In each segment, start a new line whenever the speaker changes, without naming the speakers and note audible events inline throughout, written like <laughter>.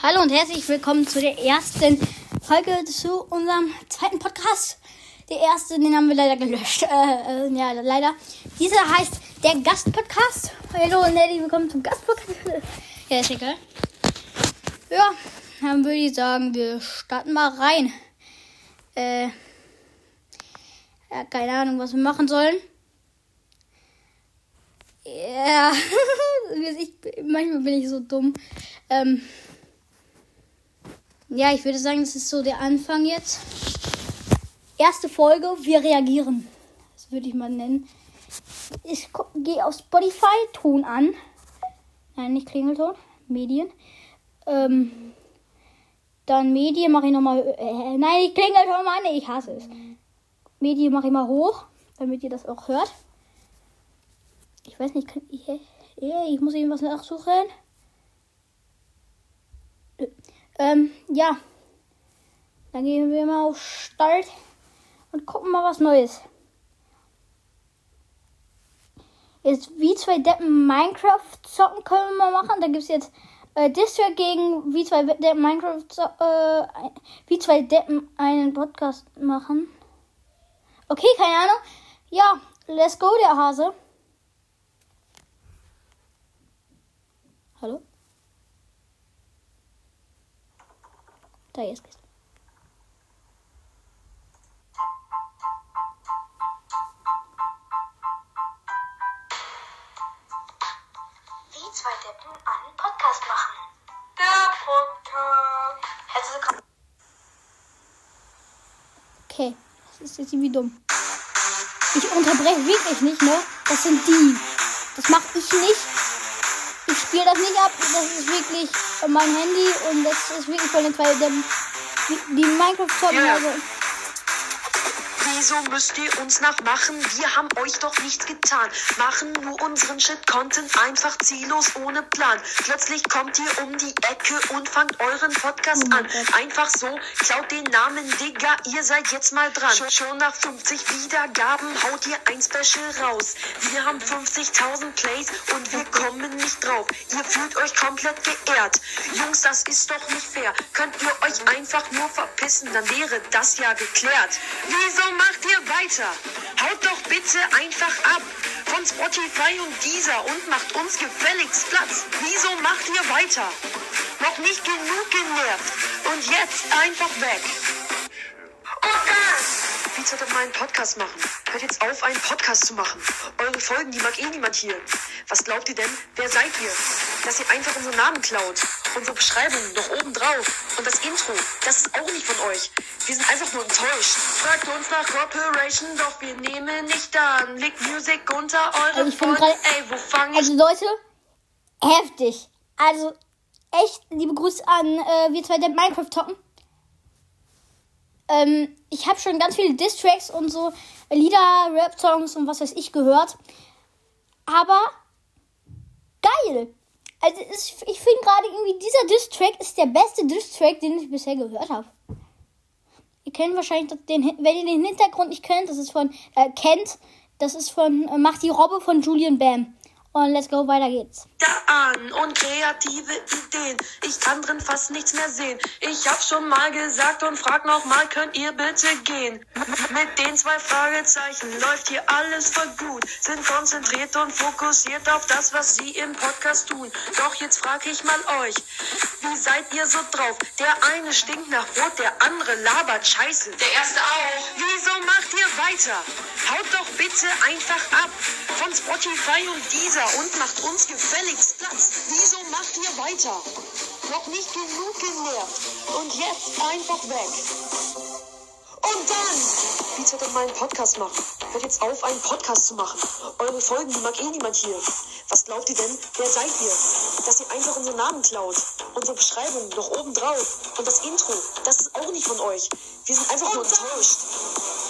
Hallo und herzlich willkommen zu der ersten Folge zu unserem zweiten Podcast. Der erste, den haben wir leider gelöscht. <laughs> Äh, äh, ja, leider. Dieser heißt der Gastpodcast. Hallo und herzlich willkommen zum Gastpodcast. <laughs> ja, ist egal. Ja, dann würde ich sagen, wir starten mal rein. Äh, ja, keine Ahnung, was wir machen sollen. Ja, <laughs> manchmal bin ich so dumm. Ähm, ja, ich würde sagen, das ist so der Anfang jetzt. Erste Folge, wir reagieren. Das würde ich mal nennen. Ich gehe auf Spotify, Ton an. Nein, nicht Klingelton, Medien. Ähm, dann Medien mache ich nochmal. Äh, nein, Klingelton, Mann, ich hasse es. Medien mache ich mal hoch, damit ihr das auch hört. Ich weiß nicht, kann ich. Ich muss irgendwas nachsuchen. Ähm, ja. Dann gehen wir mal auf Start und gucken mal was Neues. Jetzt wie zwei Deppen Minecraft zocken können wir mal machen. Da gibt es jetzt äh, Distrack gegen wie zwei Deppen Minecraft äh, wie zwei Deppen einen Podcast machen. Okay, keine Ahnung. Ja, let's go, der Hase. Hallo? Da jetzt geht's.
Wie zwei Deppen einen Podcast machen. Der Podcast. Herzlich willkommen.
Okay, das ist jetzt irgendwie dumm. Ich unterbreche wirklich nicht, ne? Das sind die. Das mache ich nicht. Spiele das nicht ab. Das ist wirklich mein Handy und das ist wirklich von den zwei. Die, die Minecraft zocken
Ja.
also.
Wieso müsst ihr uns nachmachen? Wir haben euch doch nichts getan. Machen nur unseren Shit-Content einfach ziellos ohne Plan. Plötzlich kommt ihr um die Ecke und fangt euren Podcast
Oh
an.
Gott.
Einfach so, klaut den Namen, Digga, ihr seid jetzt mal dran. Schon, schon nach 50 Wiedergaben haut ihr ein Special raus. Wir haben 50.000 Plays und wir kommen nicht drauf. Ihr fühlt euch komplett geehrt. Jungs, das ist doch nicht fair. Könnt ihr euch einfach nur verpissen, dann wäre das ja geklärt. Wieso macht ihr weiter? Haut doch bitte einfach ab von Spotify und dieser und macht uns gefälligst Platz. Wieso macht ihr weiter? Noch nicht genug genervt und jetzt einfach weg. Und dann! Wie sollte man einen Podcast machen? Hört jetzt auf, einen Podcast zu machen. Eure Folgen, die mag eh niemand hier. Was glaubt ihr denn? Wer seid ihr? Dass ihr einfach unseren Namen klaut. Unsere Beschreibung noch oben drauf. Und das Intro, das ist auch nicht von euch. Wir sind einfach nur enttäuscht. Fragt uns nach Cooperation, doch wir nehmen nicht an. Legt Music unter eure
Also ich
Folgen. Ey, wo fang ich
Also Leute, heftig. Also echt liebe Grüße an äh, wir zwei Deppen Minecraft zocken. Ähm, ich habe schon ganz viele Distracks und so Lieder, Rap-Songs und was weiß ich gehört. Aber geil. Also ich finde gerade irgendwie dieser Distrack ist der beste Distrack, den ich bisher gehört habe. Ihr kennt wahrscheinlich den, wenn ihr den Hintergrund nicht kennt, das ist von äh, kennt, das ist von äh, Macht die Robbe von Julian Bam. Und let's go, weiter geht's.
da an und kreative Ideen. Ich kann drin fast nichts mehr sehen. Ich hab schon mal gesagt und frag noch mal, könnt ihr bitte gehen? Mit den zwei Fragezeichen läuft hier alles voll gut. Sind konzentriert und fokussiert auf das, was sie im Podcast tun. Doch jetzt frag ich mal euch, wie seid ihr so drauf? Der eine stinkt nach Brot, der andere labert Scheiße. Der erste auch. Wieso macht ihr weiter? Haut doch bitte einfach ab von Spotify und dieser und macht uns gefälligst Platz. Wieso macht ihr weiter? Noch nicht genug genervt und jetzt einfach weg. Und dann! Wie sollte man einen Podcast machen? Hört jetzt auf, einen Podcast zu machen. Eure Folgen, die mag eh niemand hier. Was glaubt ihr denn? Wer seid ihr? Dass ihr einfach unseren Namen klaut. Unsere Beschreibung noch oben drauf. Und das Intro, das ist auch nicht von euch. Wir sind einfach nur enttäuscht. Und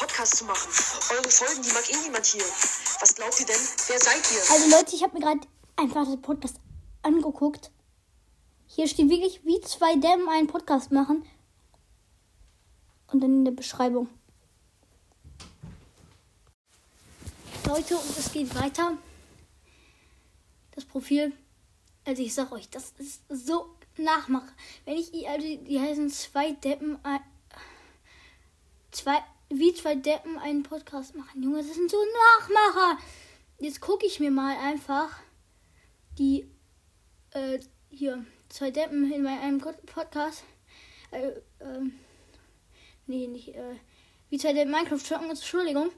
Podcast zu machen. Eure Folgen, die mag eh niemand hier. Was glaubt ihr denn? Wer seid ihr?
Also Leute, ich habe mir gerade einfach den Podcast angeguckt. Hier steht wirklich, wie zwei Dämmen einen Podcast machen. Und dann in der Beschreibung. Leute, und es geht weiter. Das Profil. Also ich sag euch, das ist so Nachmache. Wenn ich, also die heißen zwei Deppen, äh, zwei, wie zwei Deppen einen Podcast machen. Junge, das sind so Nachmacher. Jetzt gucke ich mir mal einfach die, äh, hier, zwei Deppen in meinem Podcast. Äh, ähm, nee, nicht, äh, wie zwei Deppen Minecraft zocken, Entschuldigung.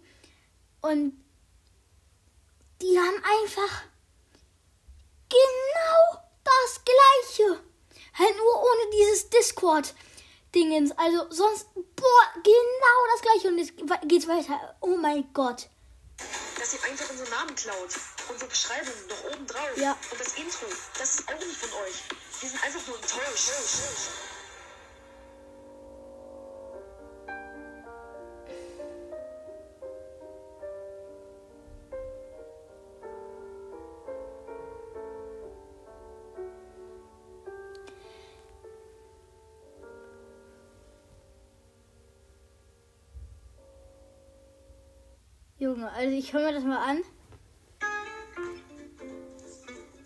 Und die haben einfach genau das Gleiche. Halt nur ohne dieses Discord-Dingens. Also sonst, boah, genau das gleiche. Und jetzt geht's weiter. Oh mein Gott.
Dass ihr einfach unseren Namen klaut. Unsere Beschreibung noch oben drauf.
Ja.
Und das Intro, das ist auch nicht von euch. Wir sind einfach nur enttäuscht.
Junge, also ich höre mir das mal an.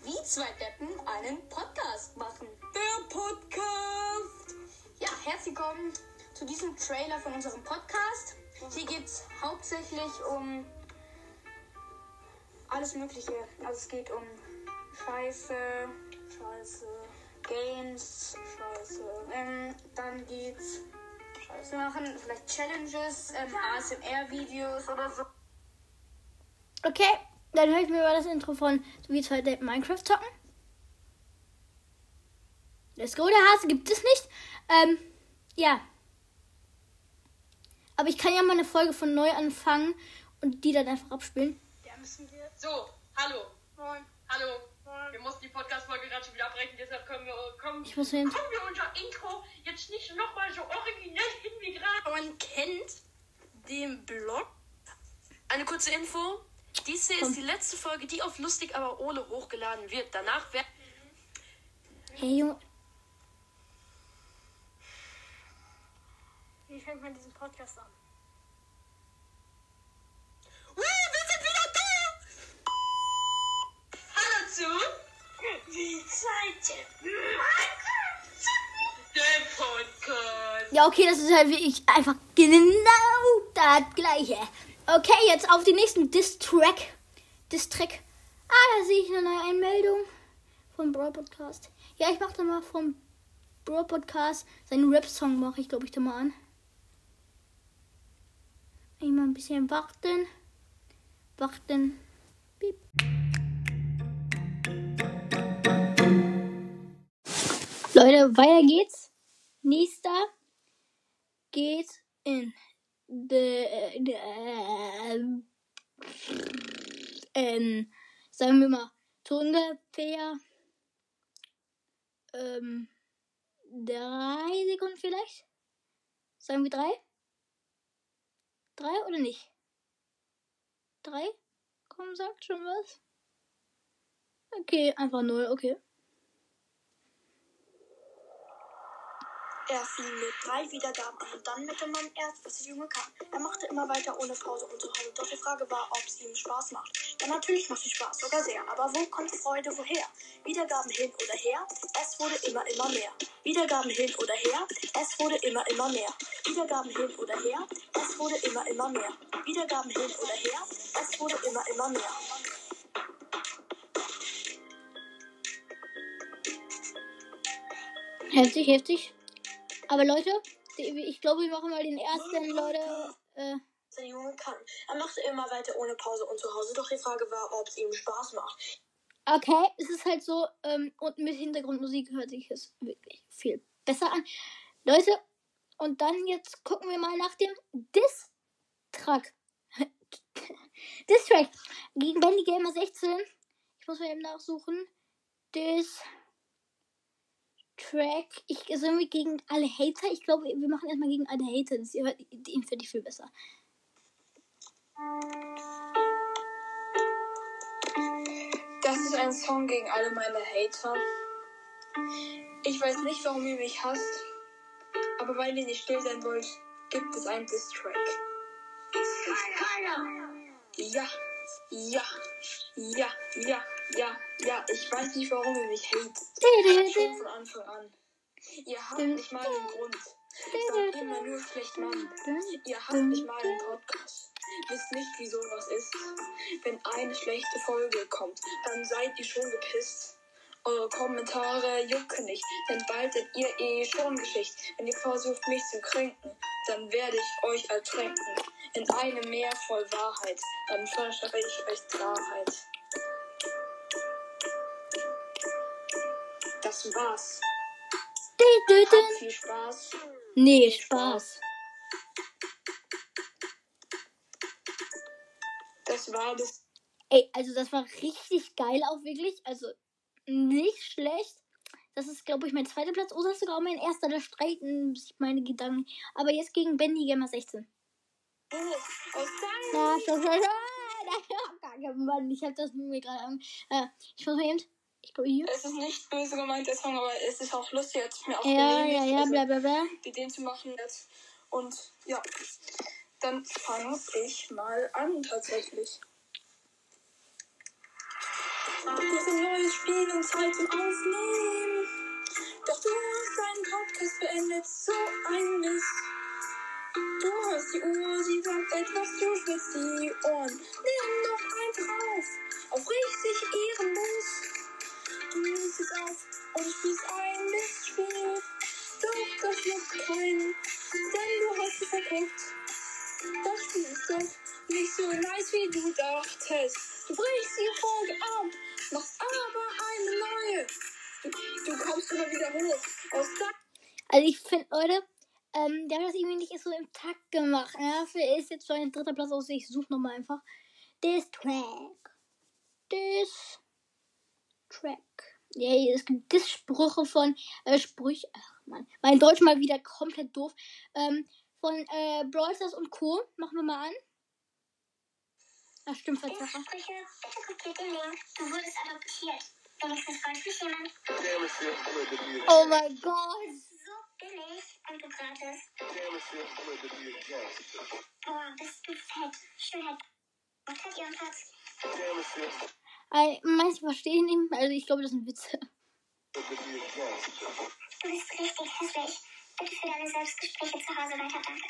Wie zwei Deppen einen Podcast machen.
Der Podcast.
Ja, herzlich willkommen zu diesem Trailer von unserem Podcast. Hier geht es hauptsächlich um alles Mögliche. Also es geht um Scheiße, Scheiße, Games, Scheiße. Ähm, dann geht's Scheiße machen, vielleicht Challenges, ähm, ASMR-Videos oder so.
Okay, dann höre ich mir mal das Intro von so wie Deppen Minecraft zocken. Let's go, der Hase gibt es nicht. Ähm, ja. Aber ich kann ja mal eine Folge von neu anfangen und die dann einfach abspielen.
Ja, müssen wir. So, hallo. Moin. Hallo. Wir mussten die Podcast-Folge gerade schon wieder abbrechen, deshalb können wir, kommen,
Ich muss hin.
kommen wir unser Intro jetzt nicht nochmal so originell hin wie gerade.
Man kennt den Blog.
Eine kurze Info. Dies hier
Komm.
ist die letzte Folge, die auf Lustig aber ohne hochgeladen wird. Danach werden.
Hey Junge,
Wie fängt man diesen Podcast an?
Ui, wir sind wieder da! Hallo zu
Die Zeit.
dem Podcast.
Ja, okay, das ist halt wirklich einfach genau das gleiche. Okay, jetzt auf den nächsten Diss-Track. Diss-Track. Ah, da sehe ich eine neue Einmeldung vom Brawl Podcast. Ja, ich mache da mal vom Brawl Podcast seinen Rap-Song mache ich, glaube ich, da mal an. Einmal ein bisschen warten. Warten. Piep. Leute, weiter geht's. Nächster geht in ähm, sagen wir mal, so ungefähr ähm, drei Sekunden vielleicht. Sagen wir drei? Drei oder nicht? Drei? Komm, sagt schon was. Okay, einfach null, okay.
Er fing mit drei Wiedergaben an und dann mit dem Mann erst, was der Junge kann. Er machte immer weiter ohne Pause und zu Hause. Doch die Frage war, ob es ihm Spaß macht. Ja, natürlich macht es Spaß, sogar sehr. Aber wo kommt Freude woher? Wiedergaben hin oder her, es wurde immer, immer mehr. Wiedergaben hin oder her, es wurde immer, immer mehr. Wiedergaben hin oder her, es wurde immer, immer mehr. Wiedergaben hin oder her, es wurde immer, immer mehr.
Heftig, heftig. Aber Leute, ich glaube, wir machen mal den ersten, Leute. Äh,
der Junge kann. Er machte immer weiter ohne Pause und zu Hause. Doch die Frage war, ob es ihm Spaß macht.
okay, es ist halt so, ähm, und mit Hintergrundmusik hört sich es wirklich viel besser an. Leute, und dann jetzt gucken wir mal nach dem Diss-Track. <laughs> Diss-Track gegen Bendy Gamer 16. Ich muss mal eben nachsuchen. Diss. Track. Ich sind wir gegen alle Hater. Ich glaube, wir machen erstmal gegen alle Hater. Das hört ihn finde ich viel besser.
Das ist ein Song gegen alle meine Hater.
Ich weiß nicht, warum ihr mich hasst, aber weil ihr nicht still sein wollt, gibt es einen Distrack. Ja, ja, ja, ja, ja, ja. Ich weiß nicht, warum ihr mich hatet. Schon von Anfang an. Ihr habt nicht mal einen Grund. Sagt immer nur schlecht Mann. Ihr habt nicht mal einen Podcast. Wisst nicht, wie sowas ist. Wenn eine schlechte Folge kommt, dann seid ihr schon gepisst. Eure Kommentare jucken nicht, denn bald seid ihr eh schon Geschicht. Wenn ihr versucht, mich zu kränken, dann werde ich euch ertränken. In einem Meer voll Wahrheit, dann verspreche ich euch Klarheit. Das war's. Habt viel Spaß.
Nee, Spaß.
Das war das.
Ey, also das war richtig geil auch wirklich. Also nicht schlecht. Das ist, glaube ich, mein zweiter Platz. Oder sogar mein erster. Da streiten sich meine Gedanken. Aber jetzt gegen Bendy Gamer 16.
Oh,
schon. <laughs> Mann, ich hab das mir gerade. Äh, ich muss mal eben. Ich glaube hier.
Es ist nicht böse gemeint, der Song, aber es ist auch lustig, jetzt mir auch
Ja, ja, ja, bla bla bla.
Ideen zu machen jetzt. Und ja, dann fange ich mal an tatsächlich. Ist ein neues Spiel und Zeit zum Aufnehmen. Doch du hast deinen Podcast beendet, so ein Mist. Du hörst die Uhr, sie sagt etwas, du spitzt die Ohren. Nimm auf und spielst ein Mistspiel. Doch das juckt keinen, denn du hast es verkackt. Das Spiel ist doch nicht so nice, wie du dachtest. Du brichst die Folge ab, machst aber eine neue. Du, du kommst immer wieder hoch aus
Also ich finde, Leute, ähm, der hat das irgendwie nicht so im Takt gemacht. Ja, für ist jetzt so ein dritter Platz aus. Ich suche nochmal einfach. This Track. This Track. Ja, es gibt Diss-Sprüche von äh, Sprüche. Ach man, mein Deutsch mal wieder komplett doof. Ähm, von äh, Brawl Stars und Co. Machen wir mal an. Ach, stimmt, Verzerrer.
Sprüche, bitte kopiert den Link. Du wurdest adoptiert. Wenigstens freut mich jemand.
Oh mein Gott.
So billig und du gratis. Boah, bist du fett. Schönheit. Was hat ihren Platz?
Äh, manche verstehen nicht. Also ich glaube, das sind Witze.
Du bist richtig hässlich. Bitte für deine Selbstgespräche zu Hause weiter, danke.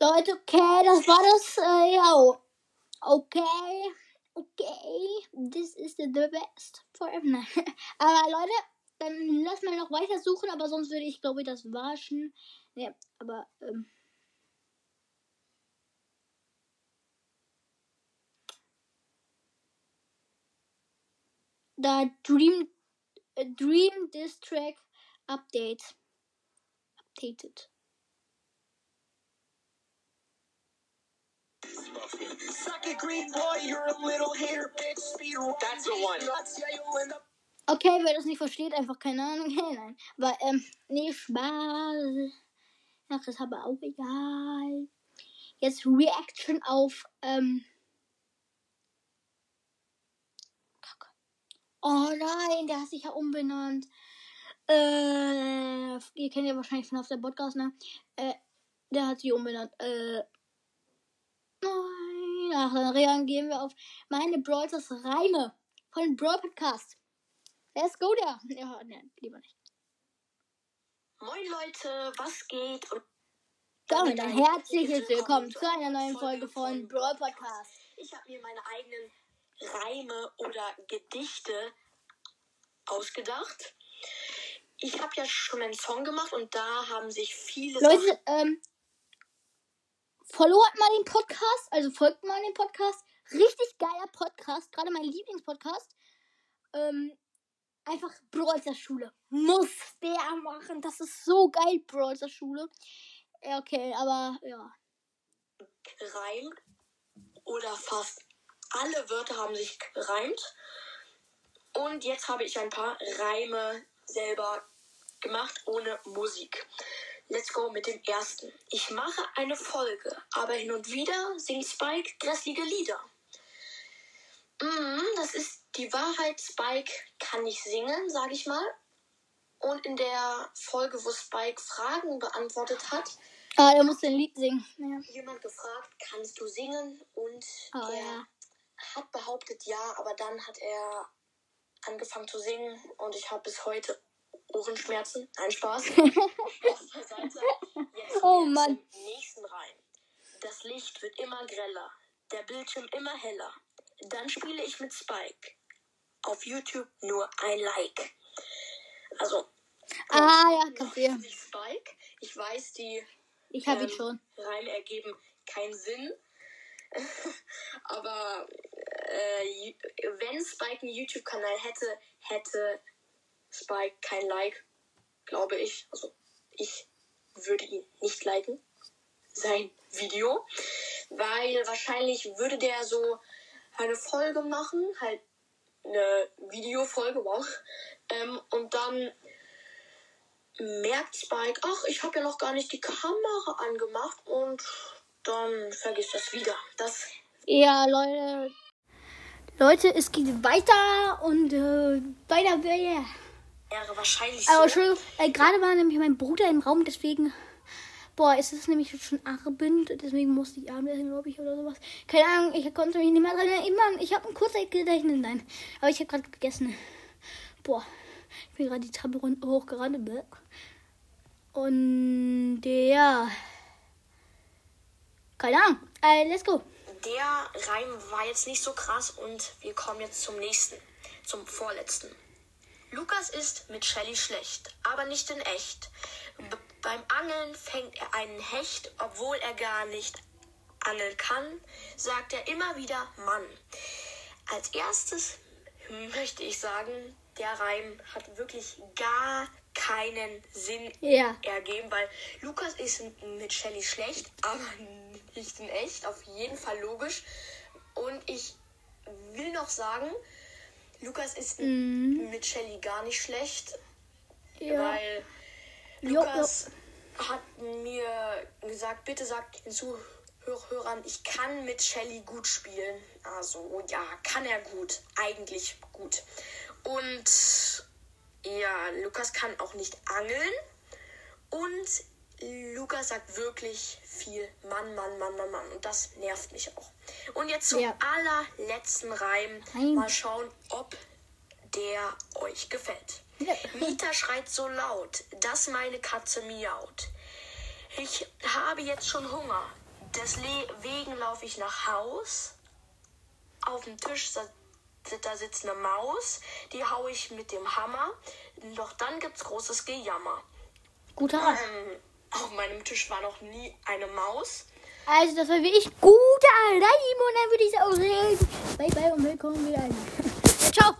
Leute, okay, das war das. Äh, ja. Okay. Okay. This is the, best forever. <laughs> Aber Leute, dann lass mal noch weiter suchen, aber sonst würde ich, glaube ich, das waschen. Ja, aber, ähm. Da Dream, äh, Dream Diss Track Update. Updated. Okay, wer das nicht versteht, einfach keine Ahnung. <laughs> Hey, nein. Aber, ähm, nee, Spaß. Ach, ist aber auch egal. Jetzt Reaction auf, ähm. Oh nein, der hat sich ja umbenannt. Äh, ihr kennt ja wahrscheinlich von auf der Podcast, ne? Äh, der hat sich umbenannt. Äh. Nein. Ach, dann reagieren wir auf meine Brawlers Reime von Brawl Podcast. Let's go der. Ja, ne, lieber nicht.
Moin Leute, was geht? Und
Damit ein herzliches Willkommen zu einer neuen Folge von Brawl Podcast.
ich habe mir meine eigenen Reime oder Gedichte ausgedacht. Ich habe ja schon einen Song gemacht und da haben sich viele
Leute, ähm, followt mal den Podcast, also folgt mal den Podcast. Richtig geiler Podcast, gerade mein Lieblingspodcast. Ähm, einfach Brawlster Schule. Muss der machen. Das ist so geil, Brawlster Schule. Ja, okay, aber ja.
Reim oder fast alle Wörter haben sich gereimt. Und jetzt habe ich ein paar Reime selber gemacht ohne Musik. Let's go mit dem ersten. Ich mache eine Folge, aber hin und wieder singt Spike grässliche Lieder. Mm, das ist die Wahrheit, Spike kann nicht singen, sage ich mal. Und in der Folge, wo Spike Fragen beantwortet hat,
Ah, er musste ein Lied singen. Ja.
jemand gefragt, kannst du singen? Und
Oh,
er
ja.
Hat behauptet ja, aber dann hat er angefangen zu singen und ich habe bis heute Ohrenschmerzen. Nein, Spaß. <laughs>
Oh, Mann.
nächsten rein. Das Licht wird immer greller, der Bildschirm immer heller. Dann spiele ich mit Spike. Auf YouTube nur ein Like. Also,
Ah, ja, kapier.
ich Spike. Ich weiß, die
Ich hab ihn
ähm,
schon.
Reime ergeben keinen Sinn. <laughs> Aber äh, wenn Spike einen YouTube-Kanal hätte, hätte Spike kein Like, glaube ich. Also ich würde ihn nicht liken, sein Video. Weil wahrscheinlich würde der so eine Folge machen, halt eine Videofolge, wow. Ähm, und dann merkt Spike, ach, ich habe ja noch gar nicht die Kamera angemacht und dann vergisst das wieder. Das
Ja, Leute. Leute, es geht weiter und äh, weiter wäre.
wäre wahrscheinlich
Aber
so.
Äh, gerade war nämlich mein Bruder im Raum, deswegen. Boah, es ist nämlich schon Abend, deswegen musste ich Abend essen, glaube ich, oder sowas. Keine Ahnung, ich konnte mich nicht mehr dran erinnern. Ich habe ein Kurzzeitgedächtnis, nein. Aber ich habe gerade gegessen. Boah, ich bin gerade die Treppe hochgerannt. Und ja. Keine Ahnung. Äh, let's go.
Der Reim war jetzt nicht so krass und wir kommen jetzt zum nächsten, zum vorletzten. Lukas ist mit Shelly schlecht, aber nicht in echt. B beim Angeln fängt er einen Hecht, obwohl er gar nicht angeln kann, sagt er immer wieder Mann. Als erstes <laughs> möchte ich sagen, der Reim hat wirklich gar keinen Sinn
Ja.
ergeben, weil Lukas ist mit Shelly schlecht, aber nicht in echt, auf jeden Fall logisch. Und ich will noch sagen, Lukas ist mit Shelly gar nicht schlecht,
Ja.
weil
Jo,
Lukas hat mir gesagt, bitte sagt den Zuhörern, ich kann mit Shelly gut spielen. Also ja, kann er gut, eigentlich gut. Und ja, Lukas kann auch nicht angeln. Und Lukas sagt wirklich viel Mann, Mann, Mann, Mann, Mann. Und das nervt mich auch. Und jetzt zum
Ja.
allerletzten Reim.
Nein.
Mal schauen, ob der euch gefällt.
Ja.
Mieter schreit so laut, dass meine Katze miaut. Ich habe jetzt schon Hunger. Deswegen laufe ich nach Haus. Auf dem Tisch da sitzt eine Maus. Die hau ich mit dem Hammer. Doch dann gibt's großes Gejammer.
Guter Reim.
Ähm, auf meinem Tisch war noch nie eine Maus.
Also, das war wirklich guter Reim. Und dann würde ich sagen, bye bye und willkommen wieder. <laughs> Ciao.